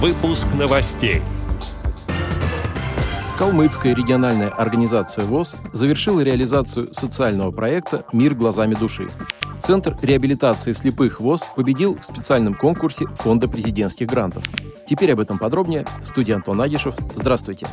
Выпуск новостей. Калмыцкая региональная организация ВОЗ завершила реализацию социального проекта «Мир глазами души». Центр реабилитации слепых ВОЗ победил в специальном конкурсе Фонда президентских грантов. Теперь об этом подробнее. Студия Антон Агишев. Здравствуйте.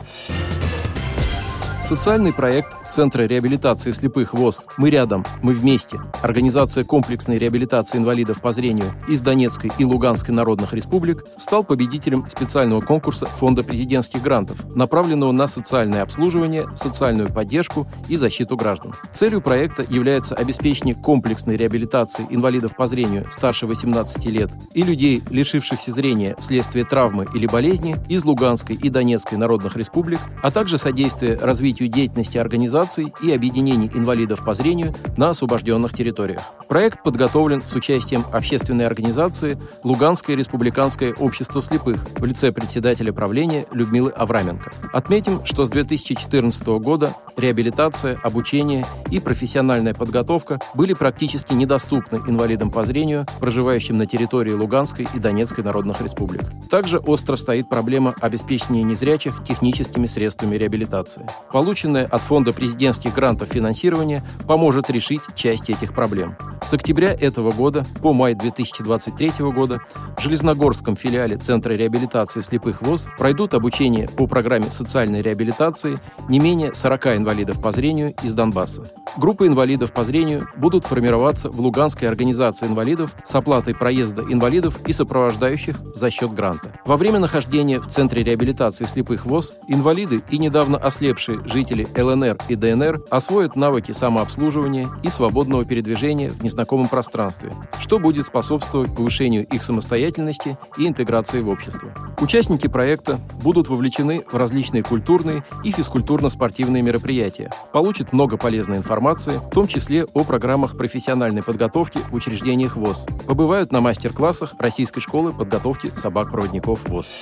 Социальный проект Центра реабилитации слепых ВОЗ «Мы рядом, мы вместе» Организация комплексной реабилитации инвалидов по зрению из Донецкой и Луганской народных республик стал победителем специального конкурса Фонда президентских грантов, направленного на социальное обслуживание, социальную поддержку и защиту граждан. Целью проекта является обеспечение комплексной реабилитации инвалидов по зрению старше 18 лет и людей, лишившихся зрения вследствие травмы или болезни из Луганской и Донецкой народных республик, а также содействие развитию развитию деятельности организаций и объединений инвалидов по зрению на освобожденных территориях. Проект подготовлен с участием общественной организации Луганское республиканское общество слепых в лице председателя правления Людмилы Авраменко. Отметим, что с 2014 года реабилитация, обучение и профессиональная подготовка были практически недоступны инвалидам по зрению, проживающим на территории Луганской и Донецкой народных республик. Также остро стоит проблема обеспечения незрячих техническими средствами реабилитации. Полученное от Фонда президентских грантов финансирование поможет решить часть этих проблем. С октября этого года по май 2023 года в Железногорском филиале Центра реабилитации слепых ВОЗ пройдут обучение по программе социальной реабилитации не менее 40 инвалидов по зрению из Донбасса. Группы инвалидов по зрению будут формироваться в Луганской организации инвалидов с оплатой проезда инвалидов и сопровождающих за счет гранта. Во время нахождения в Центре реабилитации слепых ВОЗ инвалиды и недавно ослепшие жители ЛНР и ДНР освоят навыки самообслуживания и свободного передвижения в незнакомом пространстве, что будет способствовать повышению их самостоятельности и интеграции в общество. Участники проекта будут вовлечены в различные культурные и физкультурно-спортивные мероприятия, получат много полезной информации, в том числе о программах профессиональной подготовки в учреждениях ВОЗ, побывают на мастер-классах Российской школы подготовки собак-проводников ВОЗ.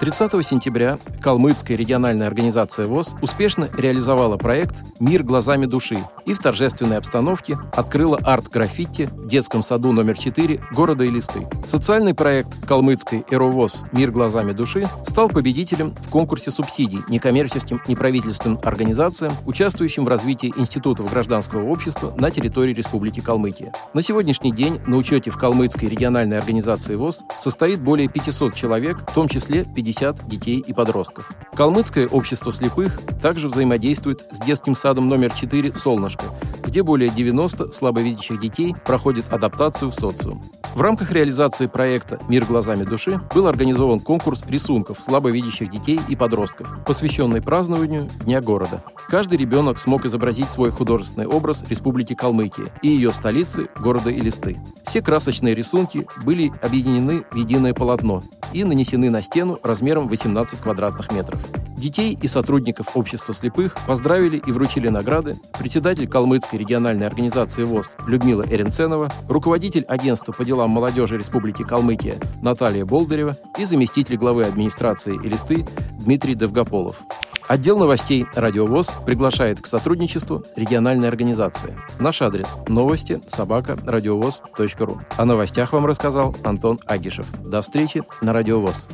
30 сентября Калмыцкая региональная организация ВОЗ успешно реализовала проект «Мир глазами души» и в торжественной обстановке открыла арт-граффити в детском саду номер 4 города Элисты. Социальный проект Калмыцкой «Эровоз. Мир глазами души» стал победителем в конкурсе субсидий некоммерческим неправительственным организациям, участвующим в развитии институтов гражданского общества на территории Республики Калмыкия. На сегодняшний день на учете в Калмыцкой региональной организации ВОЗ состоит более 500 человек, в том числе 50 50 детей и подростков. Калмыцкое общество слепых также взаимодействует с детским садом номер 4 «Солнышко», где более 90 слабовидящих детей проходят адаптацию в социум. В рамках реализации проекта «Мир глазами души» был организован конкурс рисунков слабовидящих детей и подростков, посвященный празднованию Дня города. Каждый ребенок смог изобразить свой художественный образ Республики Калмыкия и ее столицы, города Илисты. Все красочные рисунки были объединены в единое полотно и нанесены на стену размером 18 квадратных метров. Детей и сотрудников общества слепых поздравили и вручили награды председатель Калмыцкой региональной организации ВОЗ Людмила Эренценова, руководитель агентства по делам молодежи Республики Калмыкия Наталья Болдырева и заместитель главы администрации Элисты Дмитрий Довгополов. Отдел новостей «Радиовоз» приглашает к сотрудничеству региональной организации. Наш адрес – новости собака радиовоз.ру. О новостях вам рассказал Антон Агишев. До встречи на «Радиовоз».